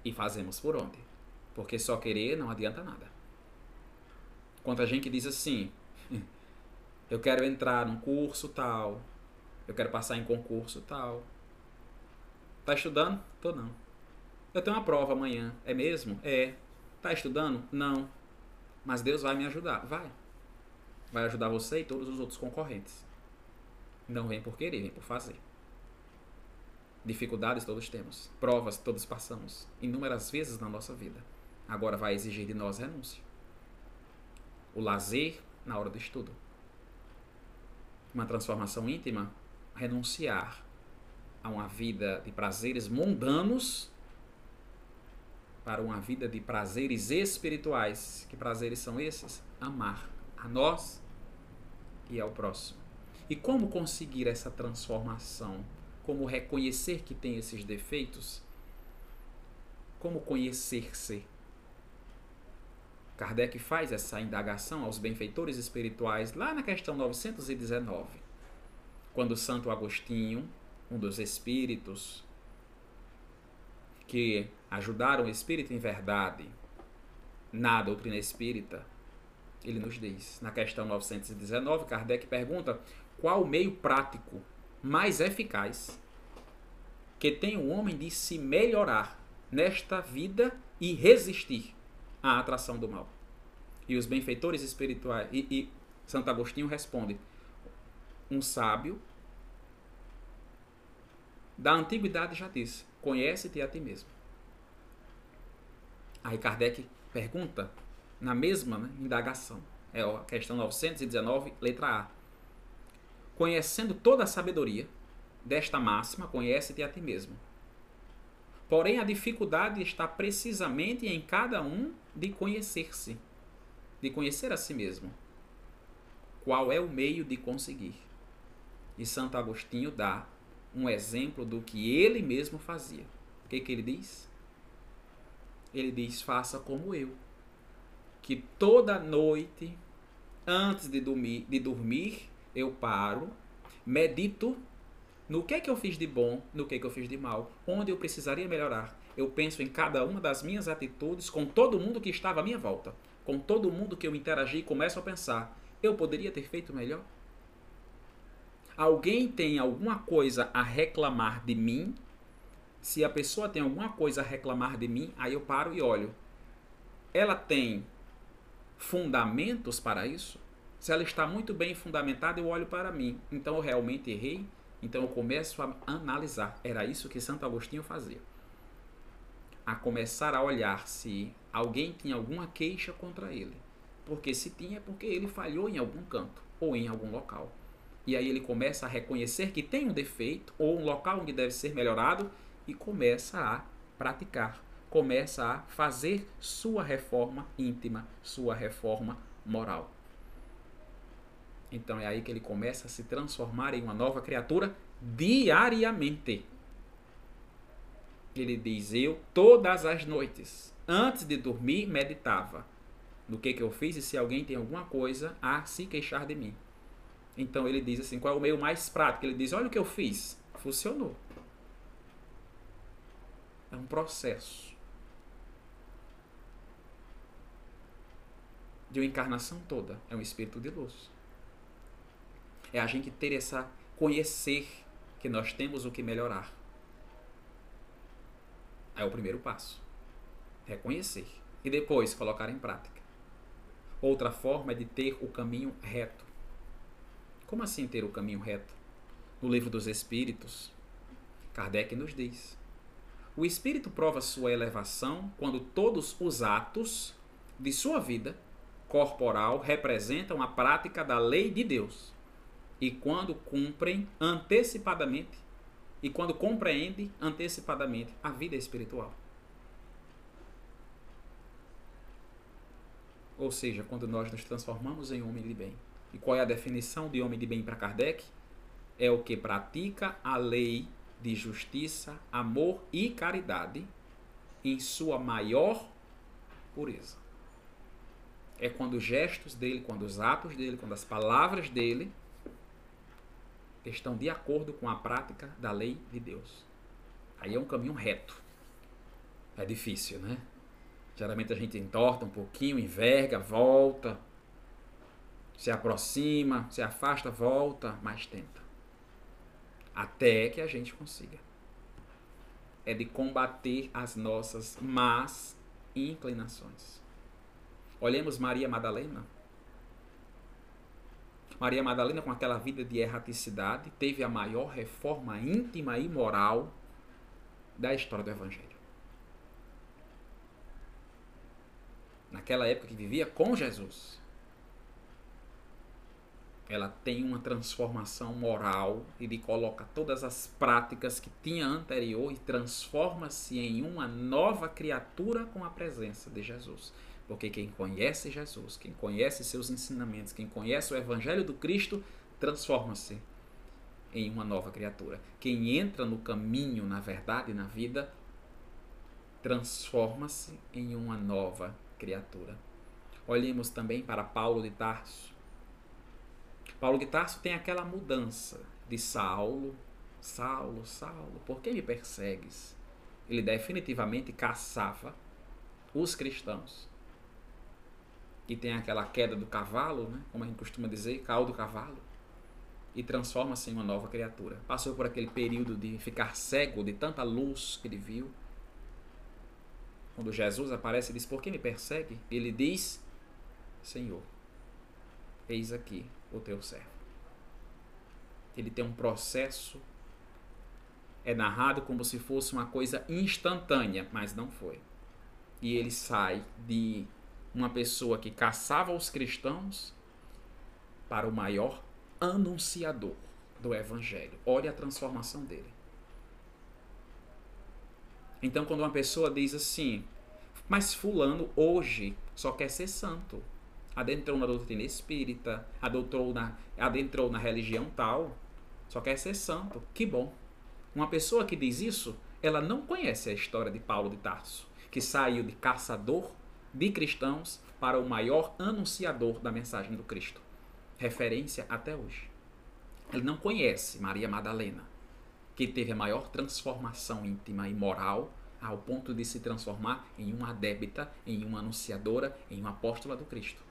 E fazemos por onde? Porque só querer não adianta nada. Quando a gente diz assim, eu quero entrar num curso tal, eu quero passar em concurso tal. Tá estudando? Tô não. Eu tenho uma prova amanhã. É mesmo? É. Tá estudando? Não. Mas Deus vai me ajudar. Vai. Vai ajudar você e todos os outros concorrentes. Não vem por querer, vem por fazer. Dificuldades todos temos. Provas todos passamos. Inúmeras vezes na nossa vida. Agora vai exigir de nós renúncia. O lazer na hora do estudo. Uma transformação íntima, renunciar a uma vida de prazeres mundanos para uma vida de prazeres espirituais. Que prazeres são esses? Amar a nós e ao próximo. E como conseguir essa transformação? Como reconhecer que tem esses defeitos? Como conhecer-se? Kardec faz essa indagação aos benfeitores espirituais lá na questão 919, quando Santo Agostinho, um dos espíritos que ajudaram o espírito em verdade na doutrina espírita, ele nos diz, na questão 919, Kardec pergunta qual o meio prático mais eficaz que tem o homem de se melhorar nesta vida e resistir à atração do mal. E os benfeitores espirituais e, e Santo Agostinho responde: um sábio da antiguidade já disse: conhece-te a ti mesmo. Aí Kardec pergunta, na mesma né, indagação, é a questão 919, letra A. Conhecendo toda a sabedoria desta máxima, conhece-te a ti mesmo. Porém, a dificuldade está precisamente em cada um de conhecer-se, de conhecer a si mesmo. Qual é o meio de conseguir? E Santo Agostinho dá um exemplo do que ele mesmo fazia. O que, que ele diz? ele diz: faça como eu. Que toda noite, antes de dormir, de dormir eu paro, medito no que, que eu fiz de bom, no que, que eu fiz de mal, onde eu precisaria melhorar. Eu penso em cada uma das minhas atitudes com todo mundo que estava à minha volta, com todo mundo que eu interagi e começo a pensar: eu poderia ter feito melhor? Alguém tem alguma coisa a reclamar de mim se a pessoa tem alguma coisa a reclamar de mim, aí eu paro e olho. Ela tem fundamentos para isso? Se ela está muito bem fundamentada, eu olho para mim. Então eu realmente errei? Então eu começo a analisar. Era isso que Santo Agostinho fazia. A começar a olhar se alguém tinha alguma queixa contra ele. Porque se tinha, é porque ele falhou em algum canto ou em algum local. E aí ele começa a reconhecer que tem um defeito ou um local onde deve ser melhorado e começa a praticar, começa a fazer sua reforma íntima, sua reforma moral. Então é aí que ele começa a se transformar em uma nova criatura diariamente. Ele diz: Eu todas as noites, antes de dormir, meditava no que, que eu fiz e se alguém tem alguma coisa a se queixar de mim. Então ele diz assim: qual é o meio mais prático? Ele diz: Olha o que eu fiz. Funcionou. É um processo de uma encarnação toda. É um espírito de luz. É a gente ter essa conhecer que nós temos o que melhorar. É o primeiro passo. Reconhecer. E depois colocar em prática. Outra forma é de ter o caminho reto. Como assim ter o caminho reto? No livro dos Espíritos, Kardec nos diz: o espírito prova sua elevação quando todos os atos de sua vida corporal representam a prática da lei de Deus e quando cumprem antecipadamente e quando compreende antecipadamente a vida espiritual. Ou seja, quando nós nos transformamos em homem de bem. E qual é a definição de homem de bem para Kardec? É o que pratica a lei de justiça, amor e caridade em sua maior pureza. É quando os gestos dele, quando os atos dele, quando as palavras dele estão de acordo com a prática da lei de Deus. Aí é um caminho reto. É difícil, né? Geralmente a gente entorta um pouquinho, enverga, volta, se aproxima, se afasta, volta, mas tenta até que a gente consiga. É de combater as nossas más inclinações. Olhemos Maria Madalena. Maria Madalena, com aquela vida de erraticidade, teve a maior reforma íntima e moral da história do Evangelho. Naquela época que vivia com Jesus ela tem uma transformação moral, ele coloca todas as práticas que tinha anterior e transforma-se em uma nova criatura com a presença de Jesus. Porque quem conhece Jesus, quem conhece seus ensinamentos, quem conhece o Evangelho do Cristo, transforma-se em uma nova criatura. Quem entra no caminho, na verdade na vida, transforma-se em uma nova criatura. Olhemos também para Paulo de Tarso Paulo de Tarso tem aquela mudança de Saulo, Saulo, Saulo, por que me persegues? Ele definitivamente caçava os cristãos. E tem aquela queda do cavalo, né? como a gente costuma dizer, cau do cavalo, e transforma-se em uma nova criatura. Passou por aquele período de ficar cego de tanta luz que ele viu. Quando Jesus aparece e diz: Por que me persegue? Ele diz: Senhor, eis aqui o teu servo. Ele tem um processo, é narrado como se fosse uma coisa instantânea, mas não foi. E ele sai de uma pessoa que caçava os cristãos para o maior anunciador do evangelho. Olha a transformação dele. Então, quando uma pessoa diz assim, mas Fulano hoje só quer ser santo, adentrou na doutrina espírita, adentrou na, adentrou na religião tal, só quer ser santo. Que bom. Uma pessoa que diz isso, ela não conhece a história de Paulo de Tarso, que saiu de caçador de cristãos para o maior anunciador da mensagem do Cristo. Referência até hoje. Ele não conhece Maria Madalena, que teve a maior transformação íntima e moral ao ponto de se transformar em uma adébita, em uma anunciadora, em uma apóstola do Cristo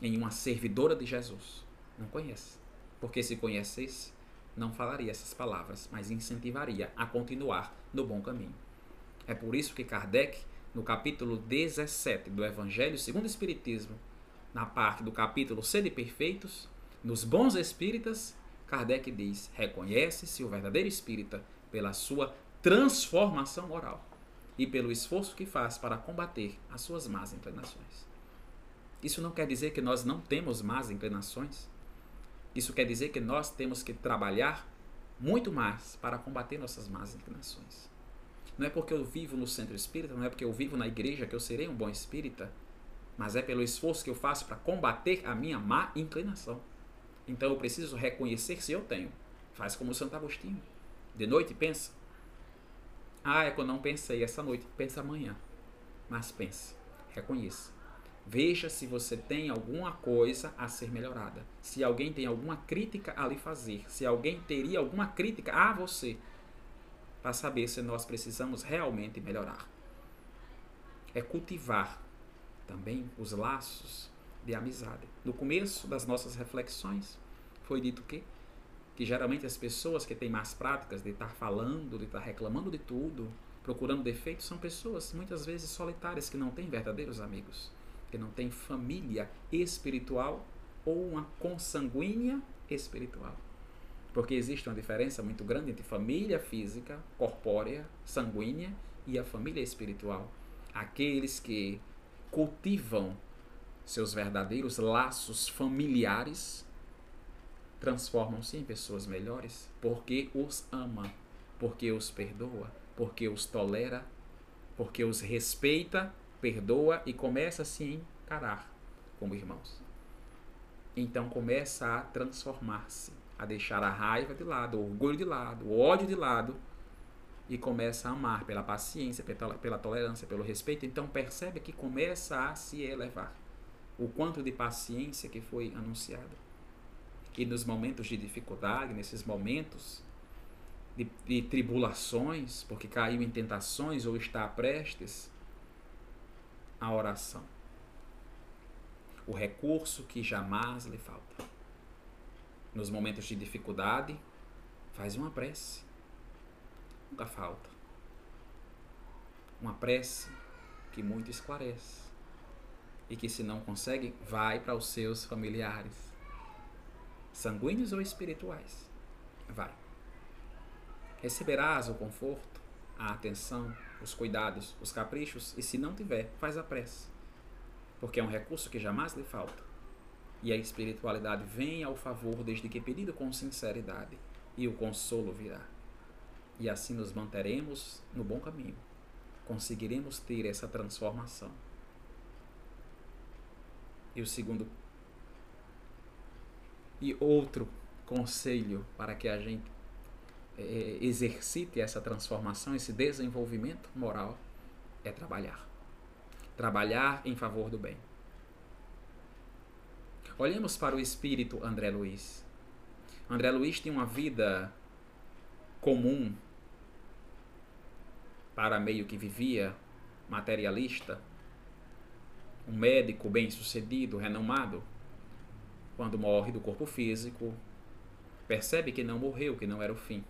em uma servidora de Jesus. Não conhece. Porque se conhecesse, não falaria essas palavras, mas incentivaria a continuar no bom caminho. É por isso que Kardec, no capítulo 17 do Evangelho segundo o Espiritismo, na parte do capítulo Sede Perfeitos, nos bons espíritas, Kardec diz: reconhece-se o verdadeiro espírita pela sua transformação moral e pelo esforço que faz para combater as suas más inclinações. Isso não quer dizer que nós não temos más inclinações. Isso quer dizer que nós temos que trabalhar muito mais para combater nossas más inclinações. Não é porque eu vivo no centro espírita, não é porque eu vivo na igreja que eu serei um bom espírita, mas é pelo esforço que eu faço para combater a minha má inclinação. Então eu preciso reconhecer se eu tenho. Faz como Santo Agostinho. De noite pensa. Ah, é que eu não pensei essa noite. Pensa amanhã. Mas pense. Reconheça. Veja se você tem alguma coisa a ser melhorada. Se alguém tem alguma crítica a lhe fazer. Se alguém teria alguma crítica a você. Para saber se nós precisamos realmente melhorar. É cultivar também os laços de amizade. No começo das nossas reflexões, foi dito que que geralmente as pessoas que têm más práticas de estar falando, de estar reclamando de tudo, procurando defeitos, são pessoas muitas vezes solitárias que não têm verdadeiros amigos, que não têm família espiritual ou uma consanguínea espiritual. Porque existe uma diferença muito grande entre família física, corpórea, sanguínea e a família espiritual. Aqueles que cultivam seus verdadeiros laços familiares transformam-se em pessoas melhores porque os ama, porque os perdoa, porque os tolera, porque os respeita, perdoa e começa a se encarar como irmãos. Então começa a transformar-se, a deixar a raiva de lado, o orgulho de lado, o ódio de lado e começa a amar pela paciência, pela tolerância, pelo respeito. Então percebe que começa a se elevar. O quanto de paciência que foi anunciado e nos momentos de dificuldade, nesses momentos de, de tribulações, porque caiu em tentações ou está prestes, a oração. O recurso que jamais lhe falta. Nos momentos de dificuldade, faz uma prece. Nunca falta. Uma prece que muito esclarece. E que, se não consegue, vai para os seus familiares sanguíneos ou espirituais. Vai. Receberás o conforto, a atenção, os cuidados, os caprichos, e se não tiver, faz a prece. Porque é um recurso que jamais lhe falta. E a espiritualidade vem ao favor desde que pedido com sinceridade, e o consolo virá. E assim nos manteremos no bom caminho. Conseguiremos ter essa transformação. E o segundo e outro conselho para que a gente é, exercite essa transformação, esse desenvolvimento moral, é trabalhar. Trabalhar em favor do bem. Olhemos para o espírito André Luiz. André Luiz tinha uma vida comum para meio que vivia, materialista, um médico bem-sucedido, renomado, quando morre do corpo físico, percebe que não morreu, que não era o fim,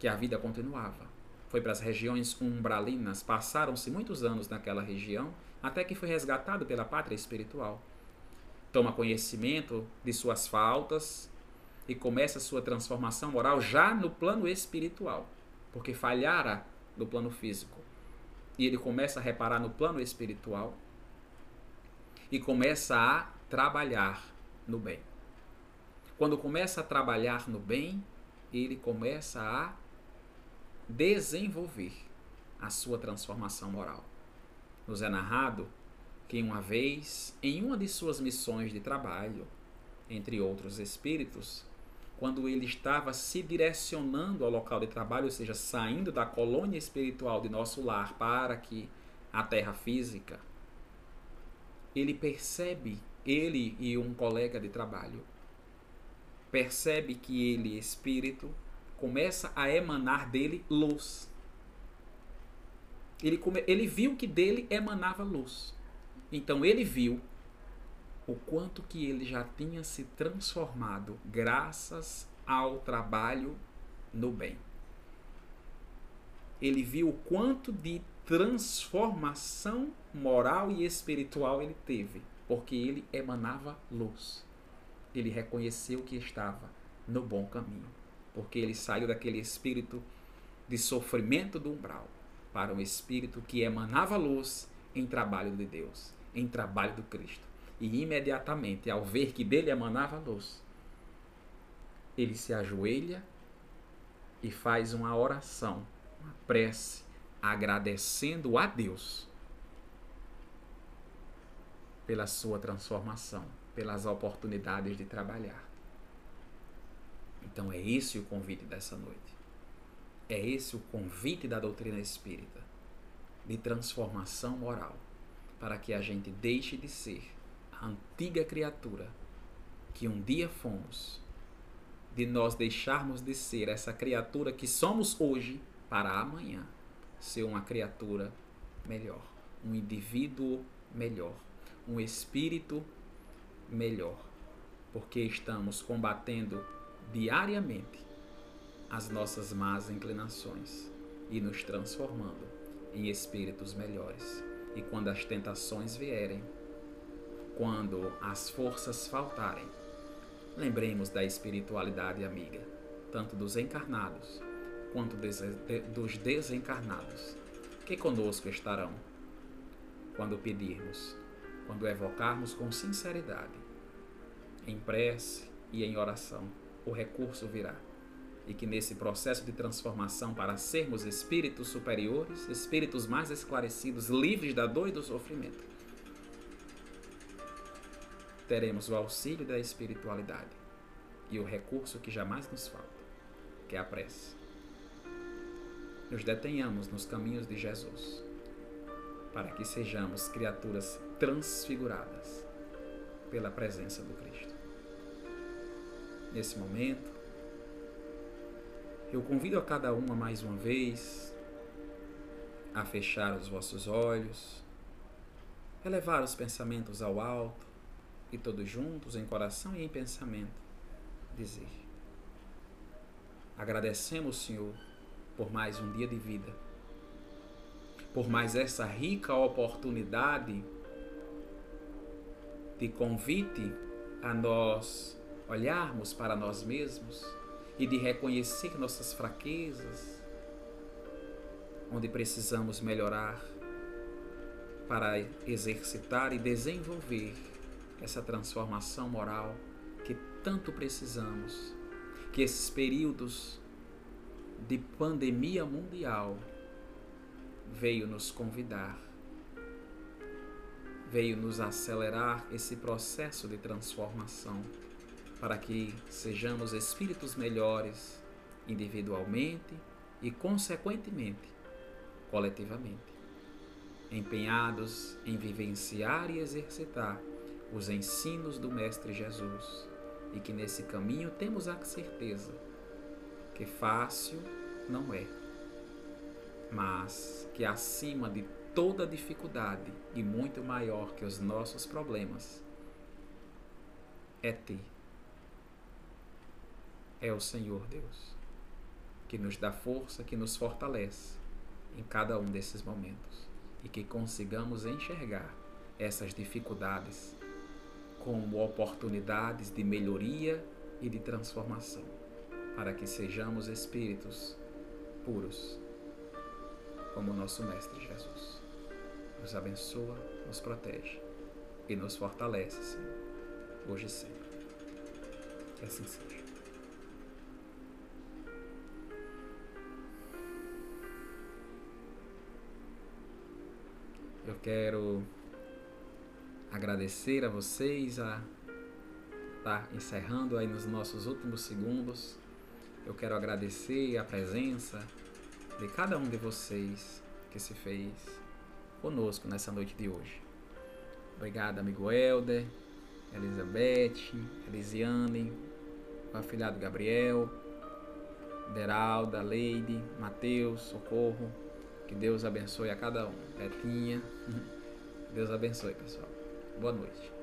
que a vida continuava. Foi para as regiões umbralinas, passaram-se muitos anos naquela região, até que foi resgatado pela pátria espiritual. Toma conhecimento de suas faltas e começa sua transformação moral já no plano espiritual, porque falhara no plano físico. E ele começa a reparar no plano espiritual e começa a trabalhar no bem. Quando começa a trabalhar no bem, ele começa a desenvolver a sua transformação moral. Nos é narrado que uma vez, em uma de suas missões de trabalho, entre outros espíritos, quando ele estava se direcionando ao local de trabalho, ou seja, saindo da colônia espiritual de nosso lar para que a terra física, ele percebe ele e um colega de trabalho percebe que ele, espírito, começa a emanar dele luz. Ele, come, ele viu que dele emanava luz. Então ele viu o quanto que ele já tinha se transformado graças ao trabalho no bem. Ele viu o quanto de transformação moral e espiritual ele teve porque ele emanava luz. Ele reconheceu que estava no bom caminho, porque ele saiu daquele espírito de sofrimento do umbral para um espírito que emanava luz em trabalho de Deus, em trabalho do Cristo. E imediatamente, ao ver que dele emanava luz, ele se ajoelha e faz uma oração, uma prece, agradecendo a Deus pela sua transformação, pelas oportunidades de trabalhar. Então é esse o convite dessa noite. É esse o convite da doutrina espírita de transformação moral, para que a gente deixe de ser a antiga criatura que um dia fomos, de nós deixarmos de ser essa criatura que somos hoje para amanhã ser uma criatura melhor, um indivíduo melhor um espírito melhor, porque estamos combatendo diariamente as nossas más inclinações e nos transformando em espíritos melhores. E quando as tentações vierem, quando as forças faltarem, lembremos da espiritualidade amiga, tanto dos encarnados quanto dos desencarnados, que conosco estarão quando pedirmos, quando evocarmos com sinceridade, em prece e em oração, o recurso virá e que nesse processo de transformação para sermos espíritos superiores, espíritos mais esclarecidos, livres da dor e do sofrimento, teremos o auxílio da espiritualidade e o recurso que jamais nos falta, que é a prece. Nos detenhamos nos caminhos de Jesus, para que sejamos criaturas transfiguradas pela presença do Cristo. Nesse momento, eu convido a cada uma mais uma vez a fechar os vossos olhos, elevar os pensamentos ao alto e todos juntos, em coração e em pensamento, dizer: Agradecemos, Senhor, por mais um dia de vida, por mais essa rica oportunidade de convite a nós olharmos para nós mesmos e de reconhecer nossas fraquezas, onde precisamos melhorar para exercitar e desenvolver essa transformação moral que tanto precisamos. Que esses períodos de pandemia mundial veio nos convidar, veio nos acelerar esse processo de transformação para que sejamos espíritos melhores individualmente e, consequentemente, coletivamente, empenhados em vivenciar e exercitar os ensinos do Mestre Jesus e que nesse caminho temos a certeza que fácil não é, mas que acima de toda dificuldade e muito maior que os nossos problemas é ter é o Senhor Deus, que nos dá força, que nos fortalece em cada um desses momentos e que consigamos enxergar essas dificuldades como oportunidades de melhoria e de transformação, para que sejamos espíritos puros, como nosso Mestre Jesus. Nos abençoa, nos protege e nos fortalece, Senhor, hoje e sempre. Que assim seja. Eu quero agradecer a vocês a estar tá encerrando aí nos nossos últimos segundos. Eu quero agradecer a presença de cada um de vocês que se fez conosco nessa noite de hoje. Obrigado, amigo Helder, Elizabeth, Elisiane, o afilhado Gabriel, Deralda, Leide, Mateus, Socorro, que Deus abençoe a cada um. Betinha. Deus abençoe, pessoal. Boa noite.